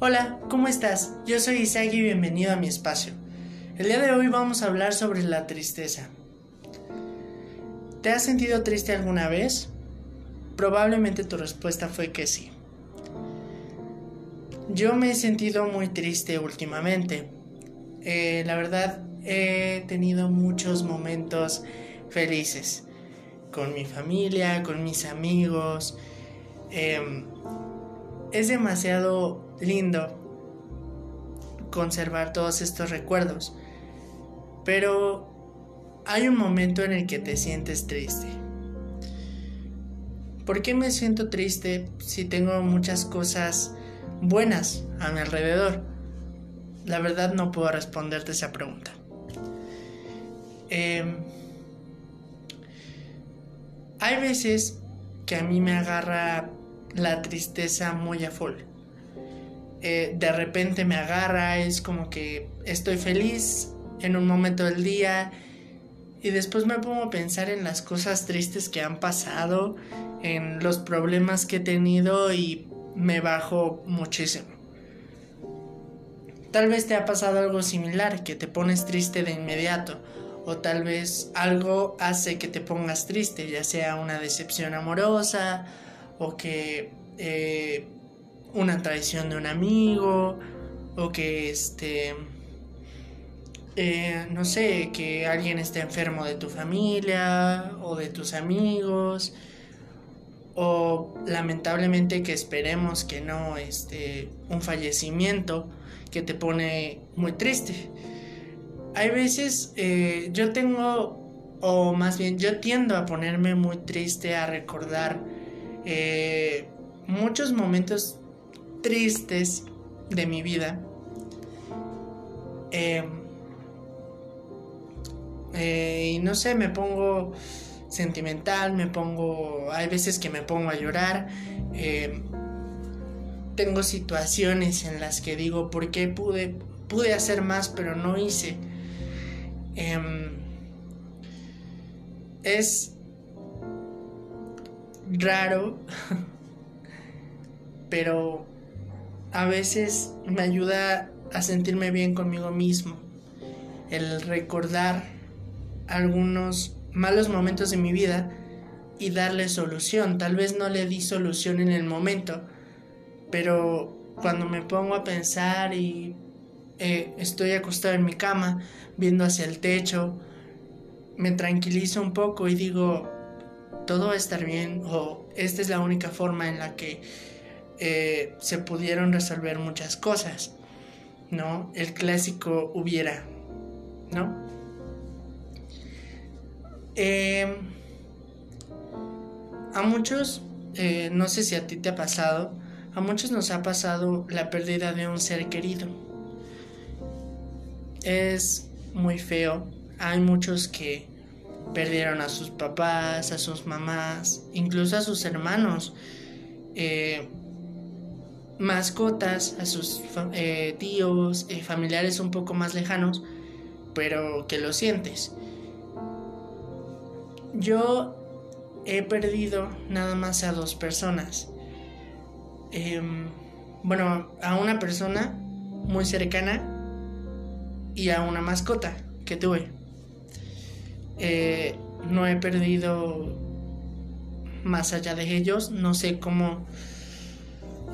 Hola, ¿cómo estás? Yo soy Isaac y bienvenido a mi espacio. El día de hoy vamos a hablar sobre la tristeza. ¿Te has sentido triste alguna vez? Probablemente tu respuesta fue que sí. Yo me he sentido muy triste últimamente. Eh, la verdad, he tenido muchos momentos felices con mi familia, con mis amigos. Em, es demasiado lindo conservar todos estos recuerdos, pero hay un momento en el que te sientes triste. ¿Por qué me siento triste si tengo muchas cosas buenas a mi alrededor? La verdad no puedo responderte esa pregunta. Em, hay veces que a mí me agarra la tristeza muy a full. Eh, de repente me agarra, es como que estoy feliz en un momento del día y después me pongo a pensar en las cosas tristes que han pasado, en los problemas que he tenido y me bajo muchísimo. Tal vez te ha pasado algo similar, que te pones triste de inmediato, o tal vez algo hace que te pongas triste, ya sea una decepción amorosa, o que eh, una traición de un amigo, o que este, eh, no sé, que alguien esté enfermo de tu familia o de tus amigos, o lamentablemente que esperemos que no, este, un fallecimiento que te pone muy triste. Hay veces eh, yo tengo, o más bien yo tiendo a ponerme muy triste, a recordar eh, muchos momentos tristes de mi vida. Em, eh, y no sé, me pongo sentimental, me pongo, hay veces que me pongo a llorar. Tengo situaciones en las que digo, ¿por qué pude, pude hacer más pero no hice? Em, es raro, pero a veces me ayuda a sentirme bien conmigo mismo. El recordar algunos malos momentos de mi vida y darle solución. Tal vez no le di solución en el momento, pero cuando me pongo a pensar y eh, estoy acostado en mi cama, viendo hacia el techo, me tranquilizo un poco y digo, todo va a estar bien o esta es la única forma en la que eh, se pudieron resolver muchas cosas, ¿no? El clásico hubiera, ¿no? Em, a muchos, eh, no sé si a ti te ha pasado, a muchos nos ha pasado la pérdida de un ser querido. Es muy feo, hay muchos que Perdieron a sus papás, a sus mamás, incluso a sus hermanos, eh, mascotas, a sus eh, tíos, eh, familiares un poco más lejanos, pero que lo sientes. Yo he perdido nada más a dos personas. Em, bueno, a una persona muy cercana y a una mascota que tuve. Eh, no he perdido más allá de ellos. No sé cómo.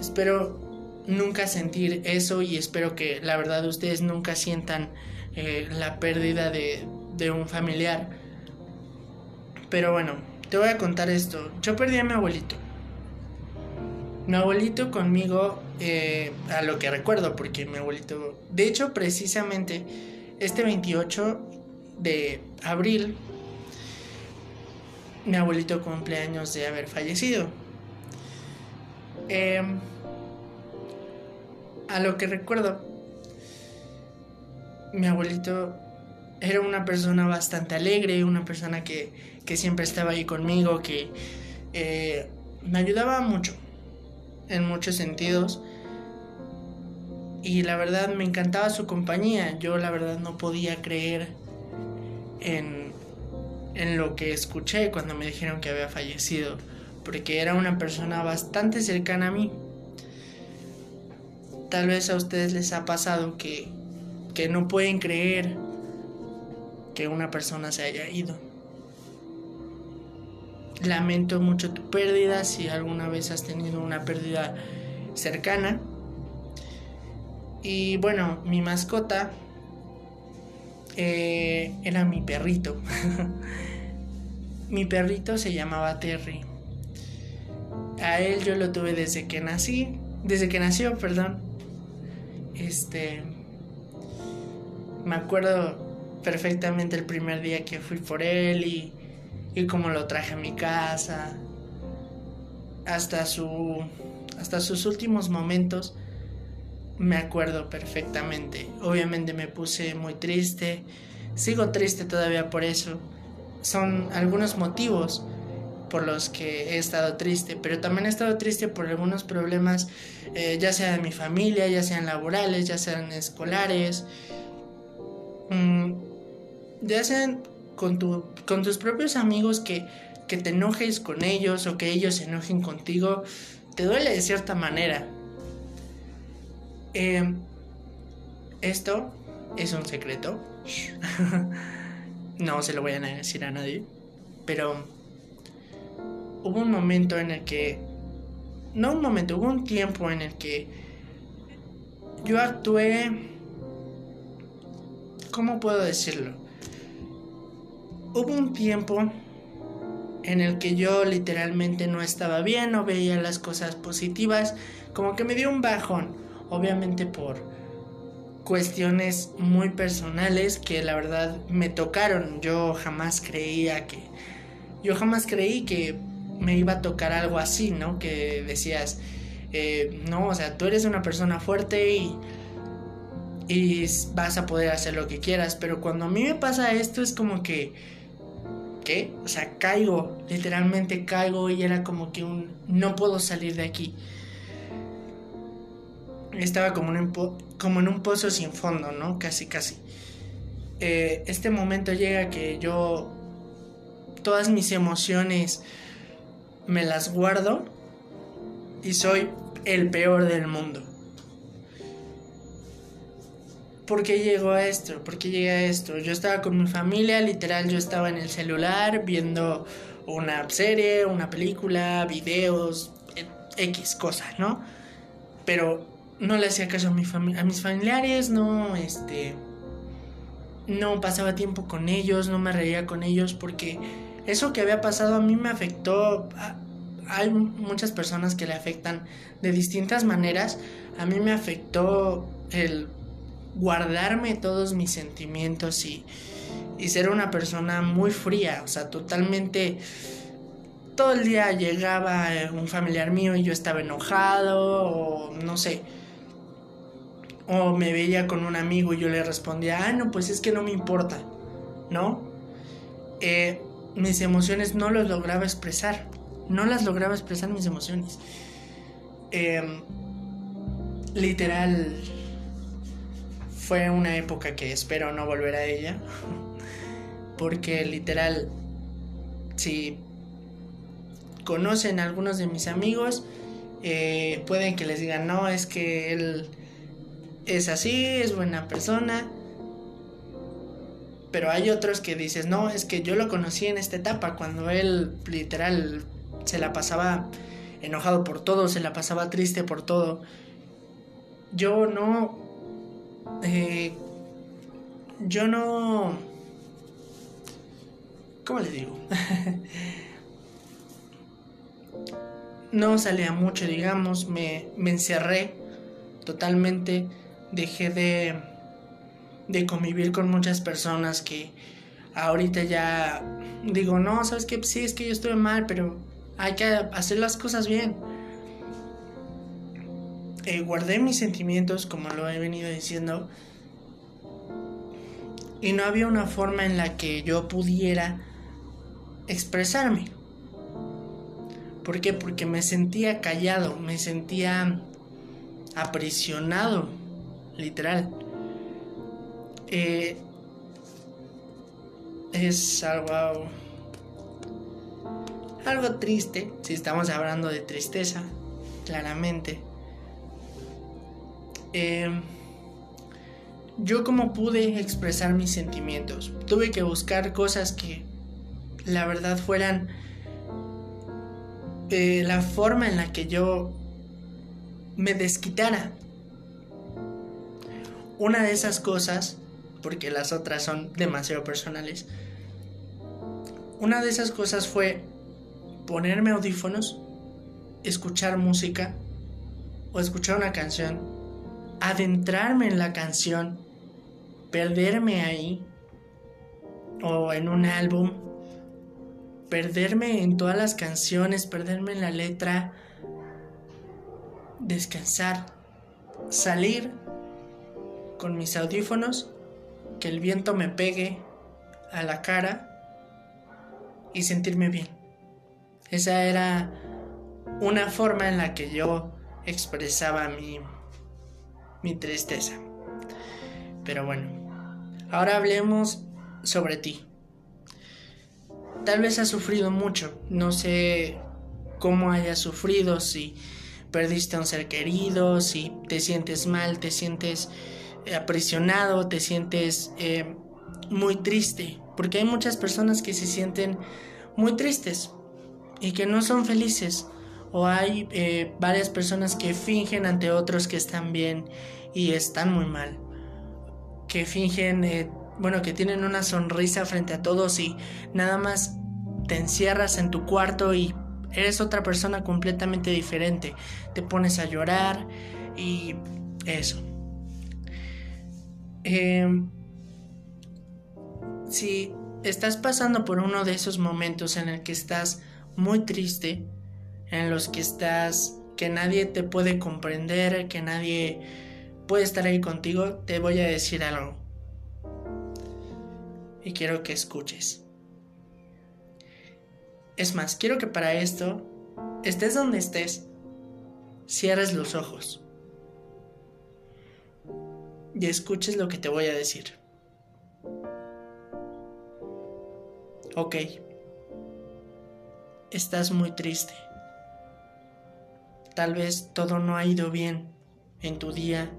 Espero nunca sentir eso y espero que la verdad ustedes nunca sientan eh, la pérdida de, de un familiar. Pero bueno, te voy a contar esto. Yo perdí a mi abuelito. Mi abuelito conmigo, eh, a lo que recuerdo, porque mi abuelito, de hecho precisamente este 28 de abril, mi abuelito cumpleaños de haber fallecido. Em, a lo que recuerdo, mi abuelito era una persona bastante alegre, una persona que, que siempre estaba ahí conmigo, que eh, me ayudaba mucho, en muchos sentidos. Y la verdad me encantaba su compañía. Yo la verdad no podía creer en, lo que escuché cuando me dijeron que había fallecido, porque era una persona bastante cercana a mí. tal vez a ustedes les ha pasado que, que no pueden creer que una persona se haya ido. Lamento mucho tu pérdida si alguna vez has tenido una pérdida cercana. Y bueno, mi mascota eh, era mi perrito. mi perrito se llamaba Terry. A él yo lo tuve desde que nací, desde que nació, perdón. Este, me acuerdo perfectamente el primer día que fui por él y, y cómo lo traje a mi casa. Hasta su, hasta sus últimos momentos me acuerdo perfectamente. Obviamente me puse muy triste. Sigo triste todavía por eso. Son algunos motivos por los que he estado triste, pero también he estado triste por algunos problemas, eh, ya sea de mi familia, ya sean laborales, ya sean escolares, mm, ya sean con, tu, con tus propios amigos que, que te enojes con ellos o que ellos se enojen contigo, te duele de cierta manera. Eh, esto es un secreto. no se lo voy a decir a nadie. Pero hubo un momento en el que... No un momento, hubo un tiempo en el que yo actué... ¿Cómo puedo decirlo? Hubo un tiempo en el que yo literalmente no estaba bien, no veía las cosas positivas, como que me dio un bajón obviamente por cuestiones muy personales que la verdad me tocaron. Yo jamás creía que, yo jamás creí que me iba a tocar algo así, ¿no? Que decías, eh, no, o sea, tú eres una persona fuerte y, y vas a poder hacer lo que quieras, pero cuando a mí me pasa esto es como que, ¿qué? O sea, caigo, literalmente caigo y era como que un, no puedo salir de aquí estaba como en, un pozo sin fondo, ¿no? Casi, casi. Eh, este momento llega que yo todas mis emociones me las guardo y soy el peor del mundo. ¿Por qué llegó a esto? ¿Por qué llegué a esto? Yo estaba con mi familia, literal, yo estaba en el celular viendo una serie, una película, videos, X cosas, ¿no? Pero no le hacía caso a, mi a mis familiares, no, este, no pasaba tiempo con ellos, no me reía con ellos, porque eso que había pasado a mí me afectó. hay muchas personas que le afectan de distintas maneras. A mí me afectó el guardarme todos mis sentimientos y, y ser una persona muy fría, o sea, totalmente todo el día llegaba un familiar mío y yo estaba enojado o no sé, o me veía con un amigo y yo le respondía, ah, no, pues es que no me importa, ¿no? Eh, mis emociones no las lograba expresar, no las lograba expresar mis emociones. Em, literal, fue una época que espero no volver a ella, porque literal, si conocen a algunos de mis amigos, eh, pueden que les digan, no, es que él es así, es buena persona. Pero hay otros que dices, no, es que yo lo conocí en esta etapa, cuando él literal se la pasaba enojado por todo, se la pasaba triste por todo. Yo no... Eh, yo no... ¿Cómo les digo? no salía mucho, digamos, me, me encerré totalmente dejé de, de convivir con muchas personas que ahorita ya digo, no, sabes que sí, es que yo estuve mal, pero hay que hacer las cosas bien. Eh, guardé mis sentimientos, como lo he venido diciendo, y no había una forma en la que yo pudiera expresarme. ¿Por qué? Porque me sentía callado, me sentía aprisionado literal. Eh, es algo, algo triste, si estamos hablando de tristeza, claramente. Em, yo como pude expresar mis sentimientos. Tuve que buscar cosas que la verdad fueran eh, la forma en la que yo me desquitara. Una de esas cosas, porque las otras son demasiado personales, una de esas cosas fue ponerme audífonos, escuchar música o escuchar una canción, adentrarme en la canción, perderme ahí o en un álbum, perderme en todas las canciones, perderme en la letra, descansar, salir con mis audífonos, que el viento me pegue a la cara y sentirme bien. Esa era una forma en la que yo expresaba mi, mi tristeza. Pero bueno, ahora hablemos sobre ti. Tal vez has sufrido mucho, no sé cómo hayas sufrido, si perdiste a un ser querido, si te sientes mal, te sientes aprisionado, te sientes eh, muy triste, porque hay muchas personas que se sienten muy tristes y que no son felices, o hay eh, varias personas que fingen ante otros que están bien y están muy mal, que fingen, eh, bueno, que tienen una sonrisa frente a todos y nada más te encierras en tu cuarto y eres otra persona completamente diferente. Te pones a llorar y eso. Em, si estás pasando por uno de esos momentos en el que estás muy triste, en los que estás, que nadie te puede comprender, que nadie puede estar ahí contigo, te voy a decir algo. Y quiero que escuches. Es más, quiero que para esto, estés donde estés, cierres los ojos y escuches lo que te voy a decir. Ok, estás muy triste. Tal vez todo no ha ido bien en tu día,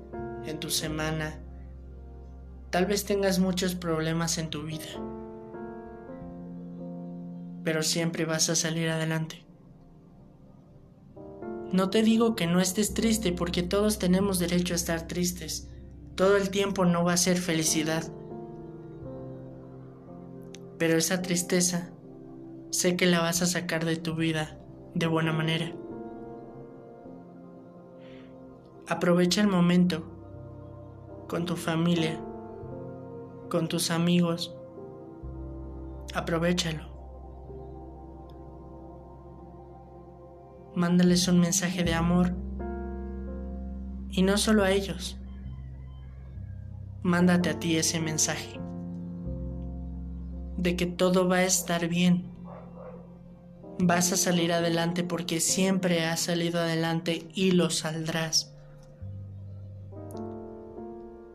en tu semana. Tal vez tengas muchos problemas en tu vida pero siempre vas a salir adelante. No te digo que no estés triste porque todos tenemos derecho a estar tristes. Todo el tiempo no va a ser felicidad. Pero esa tristeza sé que la vas a sacar de tu vida de buena manera. Aprovecha el momento con tu familia, con tus amigos. Aprovechalo. mándales un mensaje de amor. Y no solo a ellos, mándate a ti ese mensaje de que todo va a estar bien. Vas a salir adelante porque siempre has salido adelante y lo saldrás.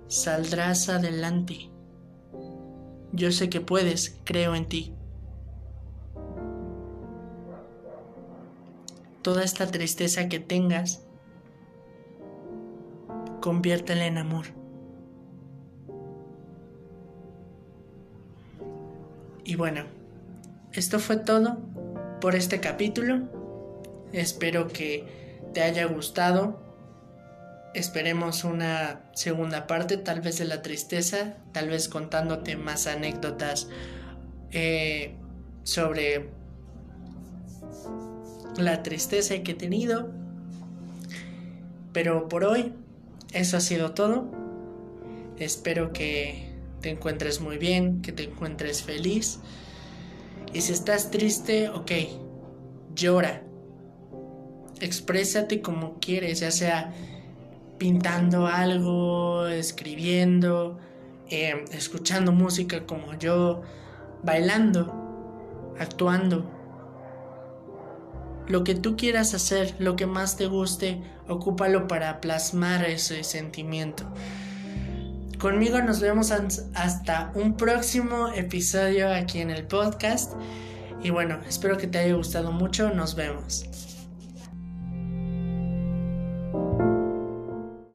Saldrás adelante. Yo sé que puedes, creo en ti. toda esta tristeza que tengas, conviértela en amor. Y bueno, esto fue todo por este capítulo. Espero que te haya gustado. Esperemos una segunda parte, tal vez de la tristeza, tal vez contándote más anécdotas eh, sobre la tristeza que he tenido. Pero por hoy, eso ha sido todo. Espero que te encuentres muy bien, que te encuentres feliz. Y si estás triste, ok, llora. Exprésate como quieres, ya sea pintando algo, escribiendo, eh, escuchando música como yo, bailando, actuando lo que tú quieras hacer, lo que más te guste, ocúpalo para plasmar ese sentimiento. Conmigo nos vemos hasta un próximo episodio aquí en el podcast. Y bueno, espero que te haya gustado mucho. Nos vemos.